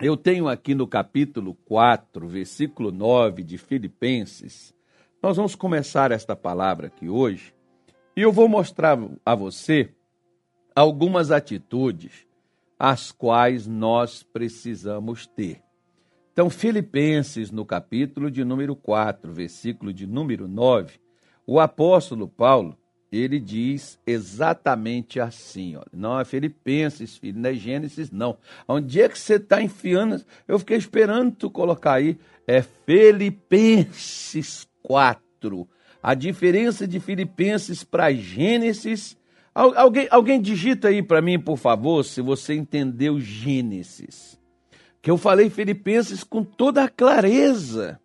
eu tenho aqui no capítulo 4, versículo 9 de Filipenses, nós vamos começar esta palavra aqui hoje, e eu vou mostrar a você algumas atitudes as quais nós precisamos ter. Então, Filipenses, no capítulo de número 4, versículo de número 9, o apóstolo Paulo, ele diz exatamente assim, ó, não é Filipenses, filho, não é Gênesis, não. Onde é que você está enfiando? Eu fiquei esperando tu colocar aí, é Filipenses 4. A diferença de Filipenses para Gênesis Alguém, alguém digita aí para mim, por favor, se você entendeu Gênesis. Que eu falei Filipenses com toda a clareza.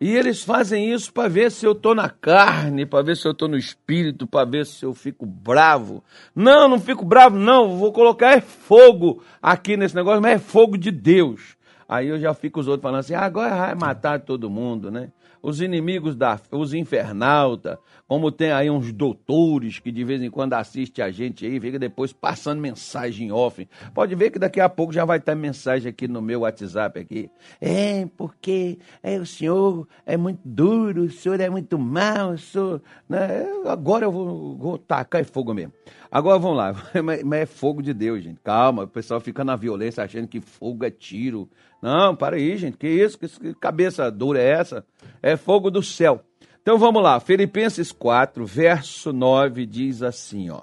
E eles fazem isso para ver se eu estou na carne, para ver se eu estou no espírito, para ver se eu fico bravo. Não, não fico bravo, não. Vou colocar é fogo aqui nesse negócio, mas é fogo de Deus. Aí eu já fico os outros falando assim: ah, agora vai matar todo mundo, né? Os inimigos da os infernautas, como tem aí uns doutores que de vez em quando assistem a gente aí, fica depois passando mensagem off. Pode ver que daqui a pouco já vai estar mensagem aqui no meu WhatsApp aqui. É, porque é, o senhor é muito duro, o senhor é muito mau, o senhor, né? Agora eu vou, vou tacar fogo mesmo. Agora vamos lá, mas é fogo de Deus, gente. Calma, o pessoal fica na violência achando que fogo é tiro. Não, para aí, gente. Que isso? Que cabeça dura é essa? É fogo do céu. Então vamos lá. Filipenses 4, verso 9 diz assim, ó: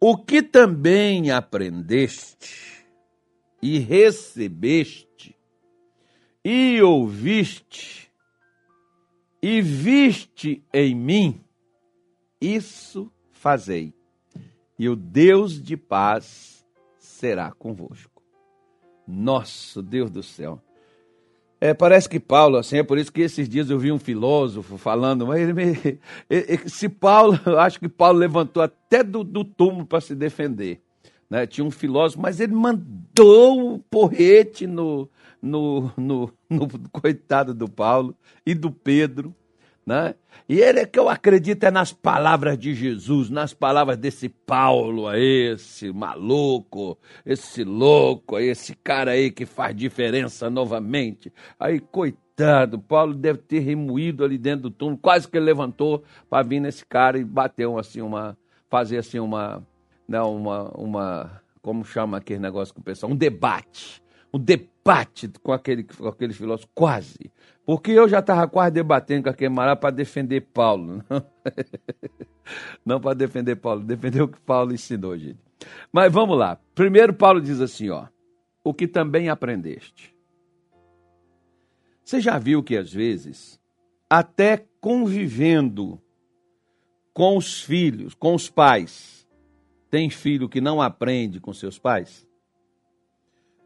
O que também aprendeste e recebeste e ouviste e viste em mim, isso fazei. E o Deus de paz será convosco. Nosso Deus do céu. É, parece que Paulo, assim, é por isso que esses dias eu vi um filósofo falando, mas ele me, se Paulo, eu acho que Paulo levantou até do, do túmulo para se defender. Né? Tinha um filósofo, mas ele mandou o porrete no, no, no, no coitado do Paulo e do Pedro. Né? E ele é que eu acredito é nas palavras de Jesus, nas palavras desse Paulo aí, esse maluco, esse louco, esse cara aí que faz diferença novamente. Aí, coitado, Paulo deve ter remoído ali dentro do túmulo, quase que ele levantou para vir nesse cara e bateu assim uma, fazer assim uma, não, uma, uma, como chama aquele negócio com o pessoal, um debate um debate com aquele, com aquele filósofo, quase. Porque eu já estava quase debatendo com aquele mará para defender Paulo. Não, não para defender Paulo, defender o que Paulo ensinou, gente. Mas vamos lá. Primeiro, Paulo diz assim: ó, o que também aprendeste. Você já viu que às vezes, até convivendo com os filhos, com os pais, tem filho que não aprende com seus pais?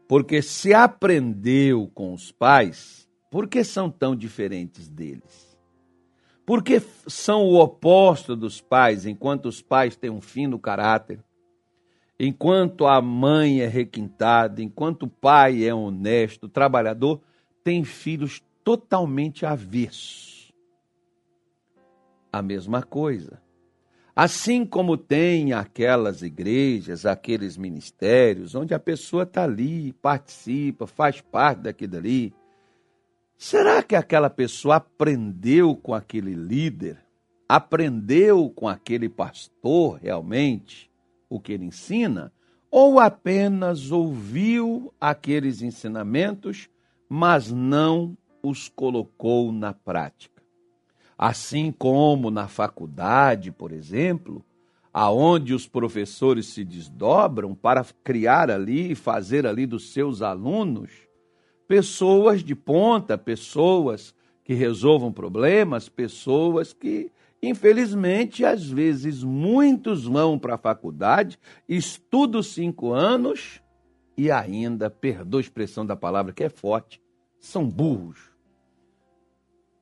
Porque se aprendeu com os pais, por que são tão diferentes deles? Por que são o oposto dos pais, enquanto os pais têm um fino caráter? Enquanto a mãe é requintada, enquanto o pai é honesto, trabalhador, tem filhos totalmente avessos. A mesma coisa. Assim como tem aquelas igrejas, aqueles ministérios, onde a pessoa está ali, participa, faz parte daquilo ali. Será que aquela pessoa aprendeu com aquele líder? Aprendeu com aquele pastor realmente o que ele ensina? Ou apenas ouviu aqueles ensinamentos, mas não os colocou na prática? Assim como na faculdade, por exemplo, aonde os professores se desdobram para criar ali e fazer ali dos seus alunos pessoas de ponta, pessoas que resolvam problemas, pessoas que, infelizmente, às vezes muitos vão para a faculdade, estudam cinco anos e ainda, perdoa a expressão da palavra que é forte, são burros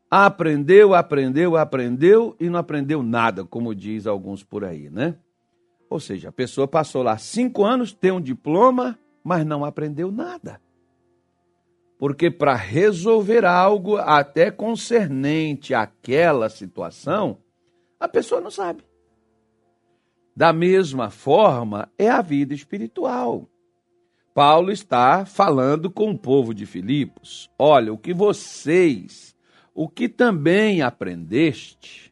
Aprendeu, aprendeu, aprendeu e não aprendeu nada, como diz alguns por aí, né? Ou seja, a pessoa passou lá cinco anos, tem um diploma, mas não aprendeu nada. Porque para resolver algo até concernente àquela situação, a pessoa não sabe. Da mesma forma, é a vida espiritual. Paulo está falando com o povo de Filipos. Olha, o que vocês, o que também aprendeste,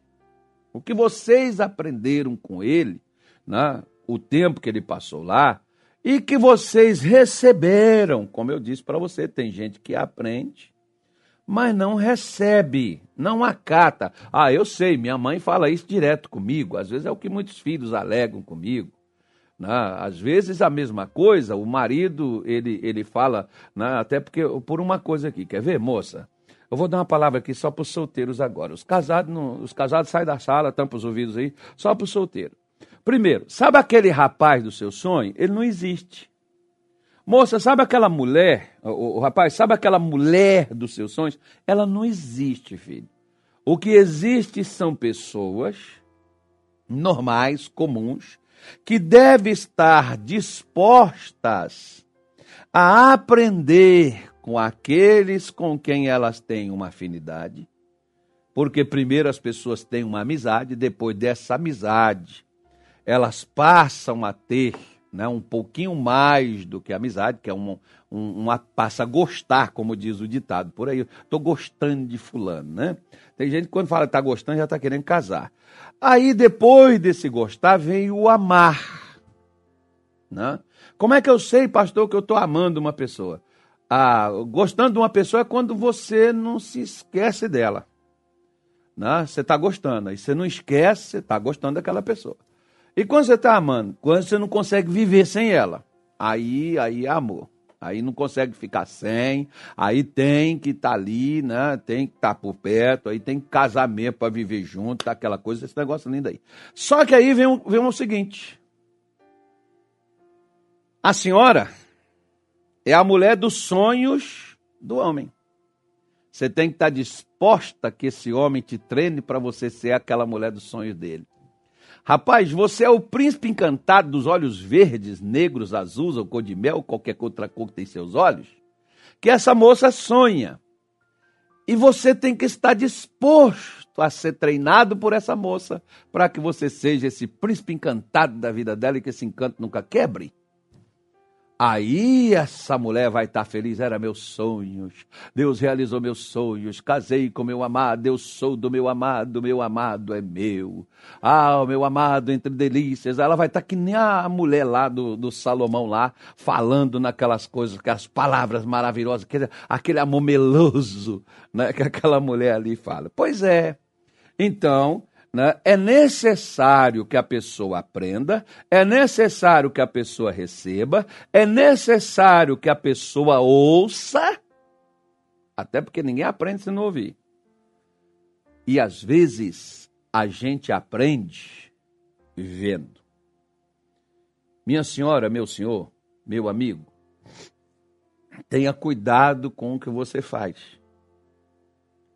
o que vocês aprenderam com ele, né, o tempo que ele passou lá, e que vocês receberam, como eu disse para você, tem gente que aprende, mas não recebe, não acata. Ah, eu sei, minha mãe fala isso direto comigo, às vezes é o que muitos filhos alegam comigo. Né? Às vezes a mesma coisa, o marido ele, ele fala, né? até porque por uma coisa aqui, quer ver, moça? Eu vou dar uma palavra aqui só para os solteiros agora. Os casados, não, os casados saem da sala, tampam os ouvidos aí, só para os solteiros. Primeiro, sabe aquele rapaz do seu sonho? Ele não existe. Moça, sabe aquela mulher, o, o rapaz, sabe aquela mulher dos seus sonhos? Ela não existe, filho. O que existe são pessoas normais, comuns, que devem estar dispostas a aprender com aqueles com quem elas têm uma afinidade, porque primeiro as pessoas têm uma amizade, depois dessa amizade, elas passam a ter né, um pouquinho mais do que amizade, que é uma, uma passa a gostar, como diz o ditado por aí. Estou gostando de fulano, né? Tem gente que quando fala está gostando já está querendo casar. Aí depois desse gostar vem o amar. Né? Como é que eu sei, pastor, que eu estou amando uma pessoa? Ah, gostando de uma pessoa é quando você não se esquece dela. Né? Você está gostando, aí você não esquece, você está gostando daquela pessoa. E quando você está amando? Quando você não consegue viver sem ela. Aí, aí é amor. Aí não consegue ficar sem, aí tem que estar tá ali, né? Tem que estar tá por perto, aí tem que casar mesmo para viver junto, tá aquela coisa, esse negócio lindo aí. Só que aí vem, vem o seguinte: a senhora é a mulher dos sonhos do homem. Você tem que estar tá disposta que esse homem te treine para você ser aquela mulher dos sonhos dele. Rapaz, você é o príncipe encantado dos olhos verdes, negros, azuis ou cor de mel, qualquer outra cor que tem seus olhos, que essa moça sonha. E você tem que estar disposto a ser treinado por essa moça para que você seja esse príncipe encantado da vida dela e que esse encanto nunca quebre. Aí essa mulher vai estar feliz, era meus sonhos. Deus realizou meus sonhos. Casei com meu amado, eu sou do meu amado, meu amado é meu. Ah, o meu amado entre delícias. Ela vai estar que nem a mulher lá do, do Salomão lá, falando naquelas coisas, aquelas palavras maravilhosas, aquele, aquele amor meloso, né, que aquela mulher ali fala. Pois é. Então, né, é necessário que a pessoa aprenda, é necessário que a pessoa receba, é necessário que a pessoa ouça, até porque ninguém aprende se não ouvir. E às vezes a gente aprende vendo. Minha senhora, meu senhor, meu amigo, tenha cuidado com o que você faz.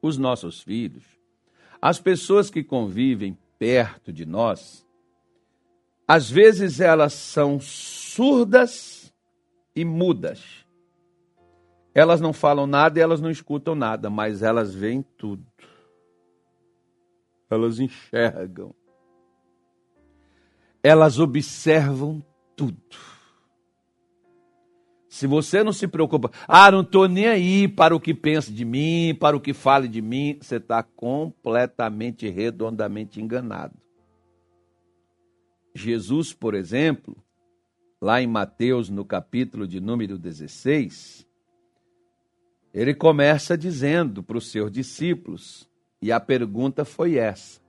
Os nossos filhos as pessoas que convivem perto de nós, às vezes elas são surdas e mudas. Elas não falam nada e elas não escutam nada, mas elas veem tudo. Elas enxergam. Elas observam tudo. Se você não se preocupa, ah, não estou nem aí para o que pensa de mim, para o que fale de mim, você está completamente, redondamente enganado. Jesus, por exemplo, lá em Mateus, no capítulo de número 16, ele começa dizendo para os seus discípulos, e a pergunta foi essa: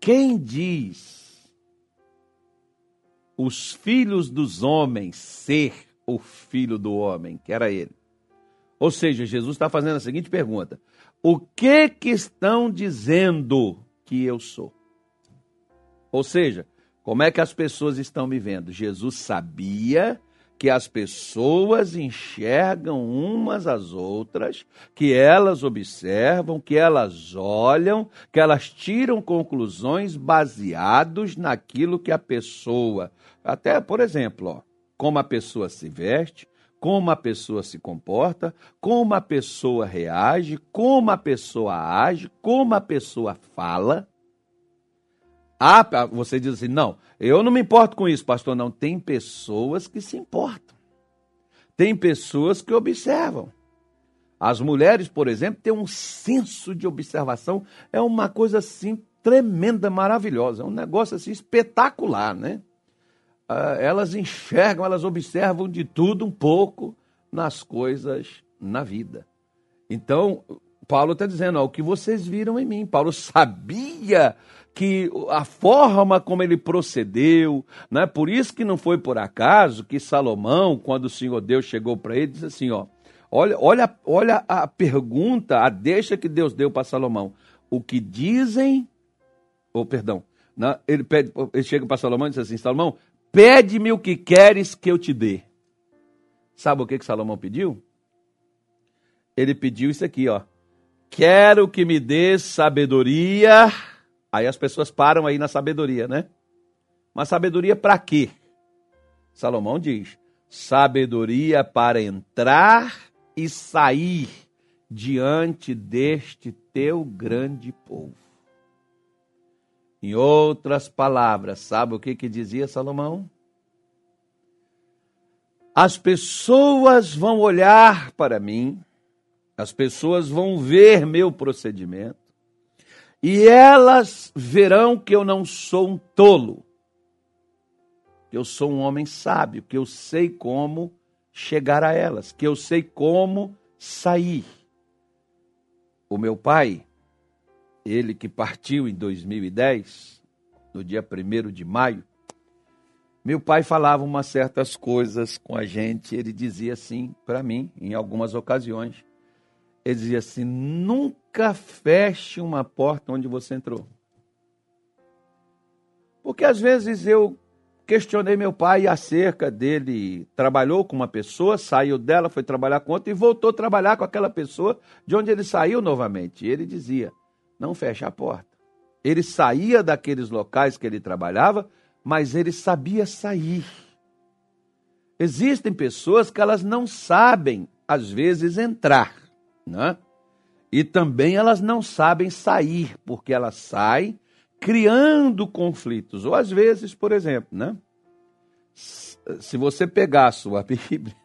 Quem diz os filhos dos homens ser o filho do homem, que era ele. Ou seja, Jesus está fazendo a seguinte pergunta: O que que estão dizendo que eu sou? Ou seja, como é que as pessoas estão me vendo? Jesus sabia que as pessoas enxergam umas às outras, que elas observam, que elas olham, que elas tiram conclusões baseados naquilo que a pessoa, até por exemplo, ó, como a pessoa se veste, como a pessoa se comporta, como a pessoa reage, como a pessoa age, como a pessoa fala. Ah, você diz assim: não, eu não me importo com isso, pastor. Não, tem pessoas que se importam. Tem pessoas que observam. As mulheres, por exemplo, têm um senso de observação, é uma coisa assim tremenda, maravilhosa, é um negócio assim espetacular, né? Ah, elas enxergam, elas observam de tudo um pouco nas coisas na vida. Então, Paulo está dizendo, ó, o que vocês viram em mim. Paulo sabia que a forma como ele procedeu, né? por isso que não foi por acaso que Salomão, quando o Senhor Deus chegou para ele, disse assim, ó, olha, olha, olha a pergunta, a deixa que Deus deu para Salomão. O que dizem, ou oh, perdão, né? ele, pede, ele chega para Salomão e diz assim, Salomão, pede-me o que queres que eu te dê. Sabe o que, que Salomão pediu? Ele pediu isso aqui, ó. Quero que me dê sabedoria. Aí as pessoas param aí na sabedoria, né? Mas sabedoria para quê? Salomão diz: sabedoria para entrar e sair diante deste teu grande povo. Em outras palavras, sabe o que, que dizia Salomão? As pessoas vão olhar para mim as pessoas vão ver meu procedimento e elas verão que eu não sou um tolo, que eu sou um homem sábio, que eu sei como chegar a elas, que eu sei como sair. O meu pai, ele que partiu em 2010, no dia 1 de maio, meu pai falava umas certas coisas com a gente, ele dizia assim para mim, em algumas ocasiões ele dizia assim: nunca feche uma porta onde você entrou. Porque às vezes eu questionei meu pai acerca dele. Trabalhou com uma pessoa, saiu dela, foi trabalhar com outra e voltou a trabalhar com aquela pessoa de onde ele saiu novamente. E ele dizia: não feche a porta. Ele saía daqueles locais que ele trabalhava, mas ele sabia sair. Existem pessoas que elas não sabem, às vezes, entrar né? E também elas não sabem sair, porque elas saem criando conflitos. Ou às vezes, por exemplo, né? Se você pegar a sua Bíblia,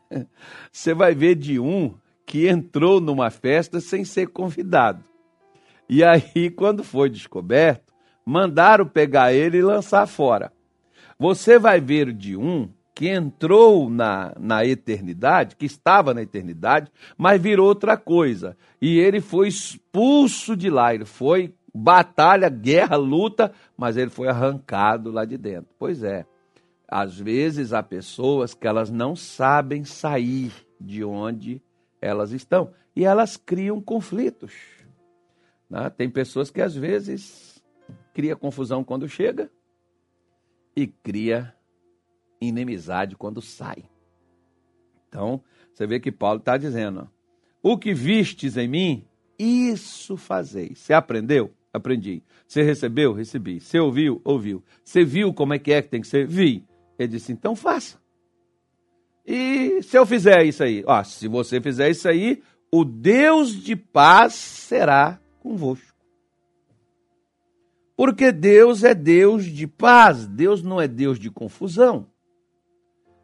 você vai ver de um que entrou numa festa sem ser convidado. E aí, quando foi descoberto, mandaram pegar ele e lançar fora. Você vai ver de um que entrou na, na eternidade, que estava na eternidade, mas virou outra coisa. E ele foi expulso de lá, ele foi batalha, guerra, luta, mas ele foi arrancado lá de dentro. Pois é, às vezes há pessoas que elas não sabem sair de onde elas estão e elas criam conflitos. Né? Tem pessoas que às vezes cria confusão quando chega e cria inimizade quando sai. Então, você vê que Paulo está dizendo: o que vistes em mim, isso fazeis. Você aprendeu? Aprendi. Você recebeu? Recebi. Você ouviu? Ouviu. Você viu como é que é que tem que ser? Vi. Ele disse: então faça. E se eu fizer isso aí? Ó, se você fizer isso aí, o Deus de paz será convosco. Porque Deus é Deus de paz, Deus não é Deus de confusão.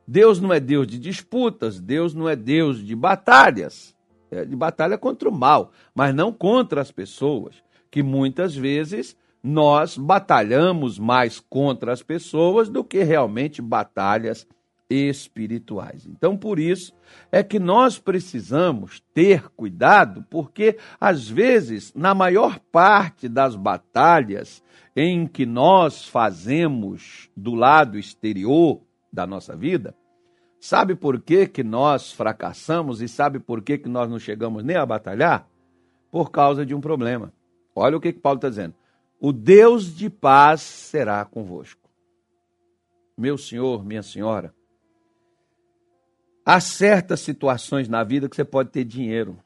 Deus não é Deus de disputas, Deus não é Deus de batalhas, é de batalha contra o mal, mas não contra as pessoas, que muitas vezes nós batalhamos mais contra as pessoas do que realmente batalhas espirituais. Então, por isso é que nós precisamos ter cuidado, porque às vezes, na maior parte das batalhas em que nós fazemos do lado exterior da nossa vida, Sabe por que, que nós fracassamos e sabe por que, que nós não chegamos nem a batalhar? Por causa de um problema. Olha o que, que Paulo está dizendo. O Deus de paz será convosco. Meu senhor, minha senhora, há certas situações na vida que você pode ter dinheiro.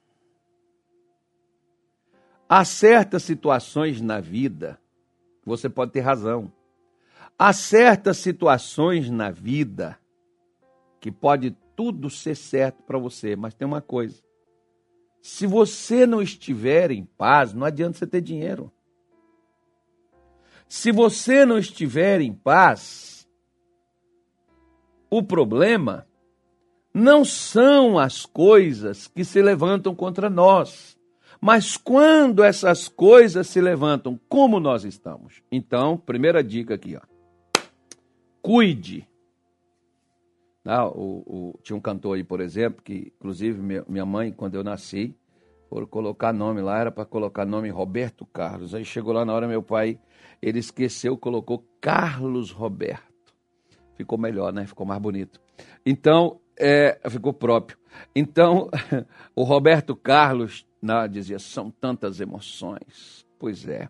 Há certas situações na vida que você pode ter razão. Há certas situações na vida que pode tudo ser certo para você, mas tem uma coisa. Se você não estiver em paz, não adianta você ter dinheiro. Se você não estiver em paz, o problema não são as coisas que se levantam contra nós, mas quando essas coisas se levantam, como nós estamos? Então, primeira dica aqui, ó. Cuide. Ah, o, o, tinha um cantor aí, por exemplo, que inclusive minha mãe, quando eu nasci, por colocar nome lá, era para colocar nome Roberto Carlos. Aí chegou lá na hora, meu pai, ele esqueceu, colocou Carlos Roberto. Ficou melhor, né? Ficou mais bonito. Então, é, ficou próprio. Então, o Roberto Carlos né, dizia: são tantas emoções. Pois é.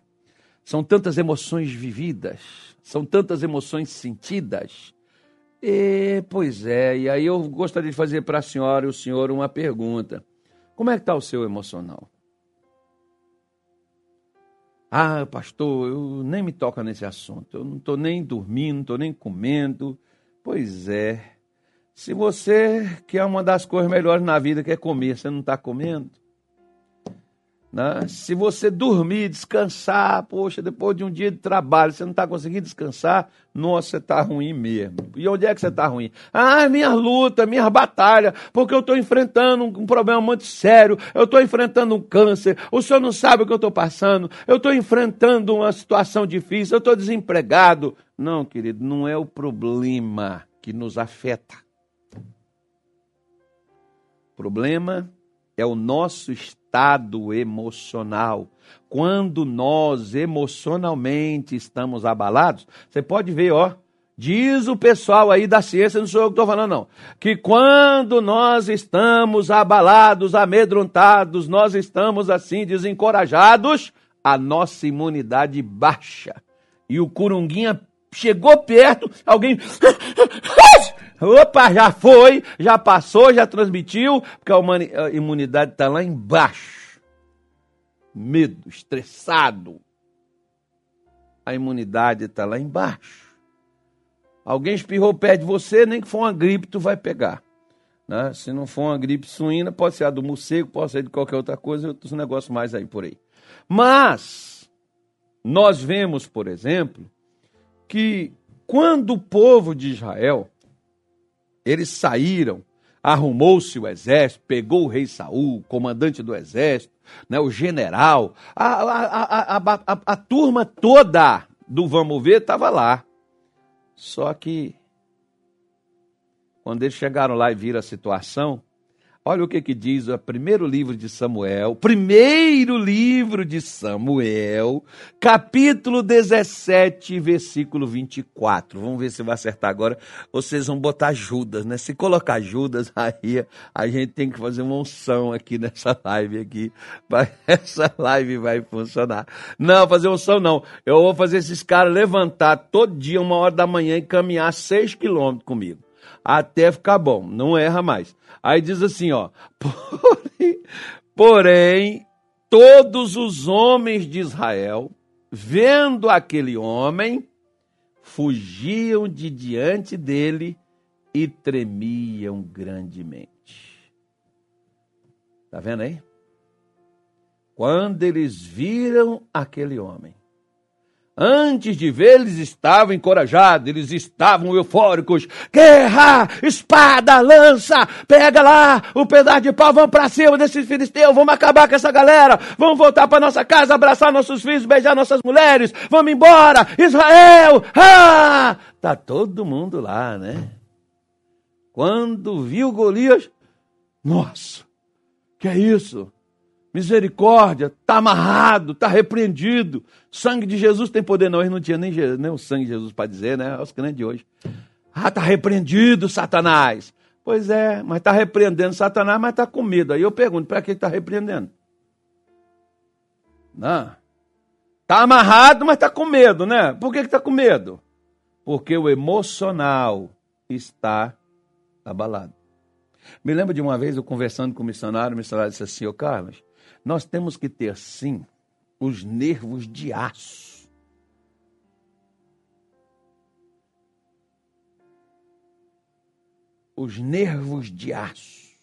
São tantas emoções vividas, são tantas emoções sentidas. E, pois é, e aí eu gostaria de fazer para a senhora e o senhor uma pergunta. Como é que está o seu emocional? Ah, pastor, eu nem me toca nesse assunto. Eu não estou nem dormindo, não estou nem comendo. Pois é. Se você quer uma das coisas melhores na vida, que é comer, você não está comendo. Né? Se você dormir, descansar, poxa, depois de um dia de trabalho, você não está conseguindo descansar, nossa, você está ruim mesmo. E onde é que você está ruim? Ah, minha luta, minha batalha, porque eu estou enfrentando um problema muito sério, eu estou enfrentando um câncer, o senhor não sabe o que eu estou passando, eu estou enfrentando uma situação difícil, eu estou desempregado. Não, querido, não é o problema que nos afeta. Problema é o nosso estado emocional. Quando nós emocionalmente estamos abalados, você pode ver, ó, diz o pessoal aí da ciência, não sou eu que estou falando, não, que quando nós estamos abalados, amedrontados, nós estamos assim desencorajados, a nossa imunidade baixa. E o curunguinha chegou perto, alguém Opa, já foi, já passou, já transmitiu, porque a, imunidade está lá embaixo. Medo, estressado. A imunidade está lá embaixo. Alguém espirrou perto de você, nem que for uma gripe, tu vai pegar. Né? Se não for uma gripe suína, pode ser a do morcego, pode ser de qualquer outra coisa, outros negócios mais aí por aí. Mas, nós vemos, por exemplo, que quando o povo de Israel eles saíram, arrumou-se o exército, pegou o rei Saul, o comandante do exército, né, o general, a, a, a, a, turma toda do Vamos Ver estava lá. Só que, quando eles chegaram lá e viram a situação, Olha o que, que diz o primeiro livro de Samuel, primeiro livro de Samuel, capítulo 17, versículo 24. Vamos ver se vai acertar agora. Vocês vão botar Judas, né? Se colocar Judas, aí a gente tem que fazer uma unção aqui nessa live aqui. Essa live vai funcionar. Não, fazer unção não. Eu vou fazer esses caras levantar todo dia, uma hora da manhã, e caminhar seis quilômetros comigo até ficar bom, não erra mais. Aí diz assim, ó, porém, porém todos os homens de Israel, vendo aquele homem, fugiam de diante dele e tremiam grandemente. Tá vendo aí? Quando eles viram aquele homem, Antes de ver, eles estavam encorajados, eles estavam eufóricos. Guerra, espada, lança, pega lá o pedaço de pau, vamos para cima desses filisteus, vamos acabar com essa galera, vamos voltar para nossa casa, abraçar nossos filhos, beijar nossas mulheres, vamos embora, Israel, ah! Tá todo mundo lá, né? Quando viu Golias, nossa, que é isso? Misericórdia, está amarrado, está repreendido. Sangue de Jesus tem poder, não. Eles não tinham nem, nem o sangue de Jesus para dizer, né? Os crentes de hoje. Ah, está repreendido, Satanás. Pois é, mas está repreendendo Satanás, mas está com medo. Aí eu pergunto, para que está repreendendo? Não. Está amarrado, mas está com medo, né? Por que está com medo? Porque o emocional está abalado. Me lembro de uma vez eu conversando com o missionário, o missionário disse assim, ô Carlos, nós temos que ter, sim, os nervos de aço. Os nervos de aço.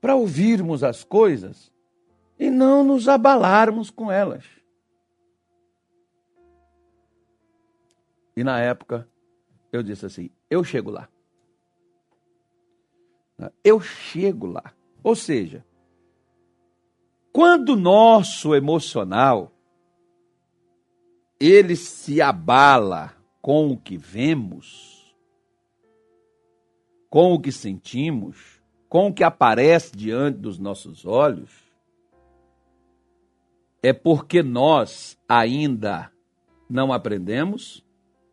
Para ouvirmos as coisas e não nos abalarmos com elas. E na época, eu disse assim: eu chego lá. Eu chego lá. Ou seja, quando o nosso emocional ele se abala com o que vemos, com o que sentimos, com o que aparece diante dos nossos olhos, é porque nós ainda não aprendemos,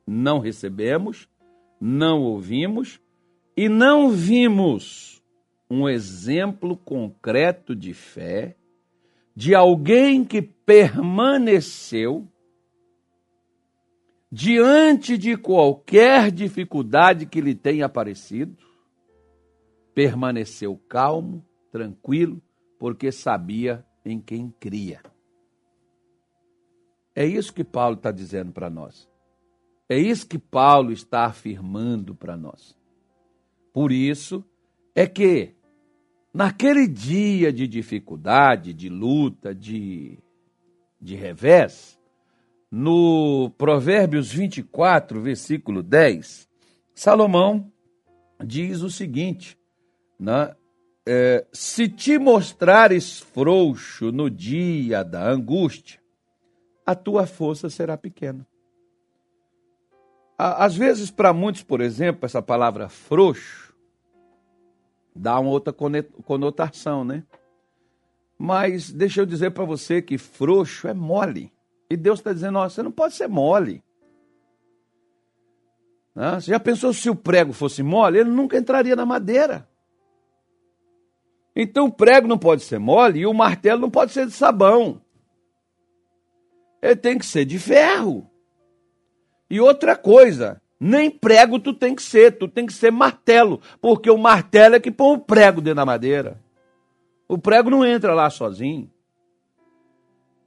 não recebemos, não ouvimos e não vimos um exemplo concreto de fé de alguém que permaneceu diante de qualquer dificuldade que lhe tenha aparecido, permaneceu calmo, tranquilo, porque sabia em quem cria. É isso que Paulo está dizendo para nós. É isso que Paulo está afirmando para nós. Por isso é que, naquele dia de dificuldade, de luta, de, de revés, no Provérbios 24, versículo 10, Salomão diz o seguinte: né? É, se te mostrares frouxo no dia da angústia, a tua força será pequena. Às vezes, para muitos, por exemplo, essa palavra frouxo dá uma outra conotação, né? Mas deixa eu dizer para você que frouxo é mole. E Deus está dizendo: ó, você não pode ser mole. Você já pensou se o prego fosse mole? Ele nunca entraria na madeira. Então o prego não pode ser mole e o martelo não pode ser de sabão ele tem que ser de ferro. E outra coisa, nem prego tu tem que ser, tu tem que ser martelo, porque o martelo é que põe o prego dentro da madeira. O prego não entra lá sozinho.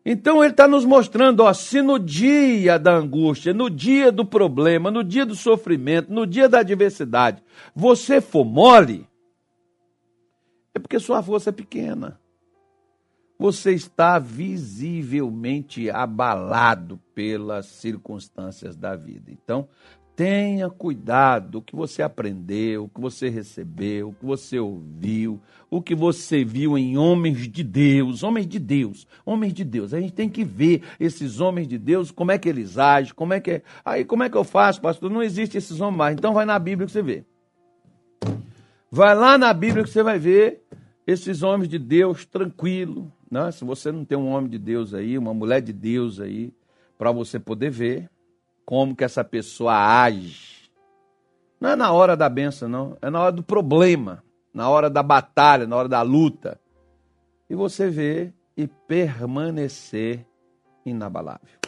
Então ele está nos mostrando, ó, se no dia da angústia, no dia do problema, no dia do sofrimento, no dia da adversidade, você for mole, é porque sua força é pequena você está visivelmente abalado pelas circunstâncias da vida. Então, tenha cuidado o que você aprendeu, o que você recebeu, o que você ouviu, o que você viu em homens de Deus, homens de Deus, homens de Deus. A gente tem que ver esses homens de Deus, como é que eles agem, como é que é. Aí como é que eu faço, pastor? Não existe esses homens mais. Então vai na Bíblia que você vê. Vai lá na Bíblia que você vai ver esses homens de Deus tranquilo, né? Se você não tem um homem de Deus aí, uma mulher de Deus aí, para você poder ver como que essa pessoa age. Não é na hora da benção, não. É na hora do problema, na hora da batalha, na hora da luta. E você vê e permanecer inabalável.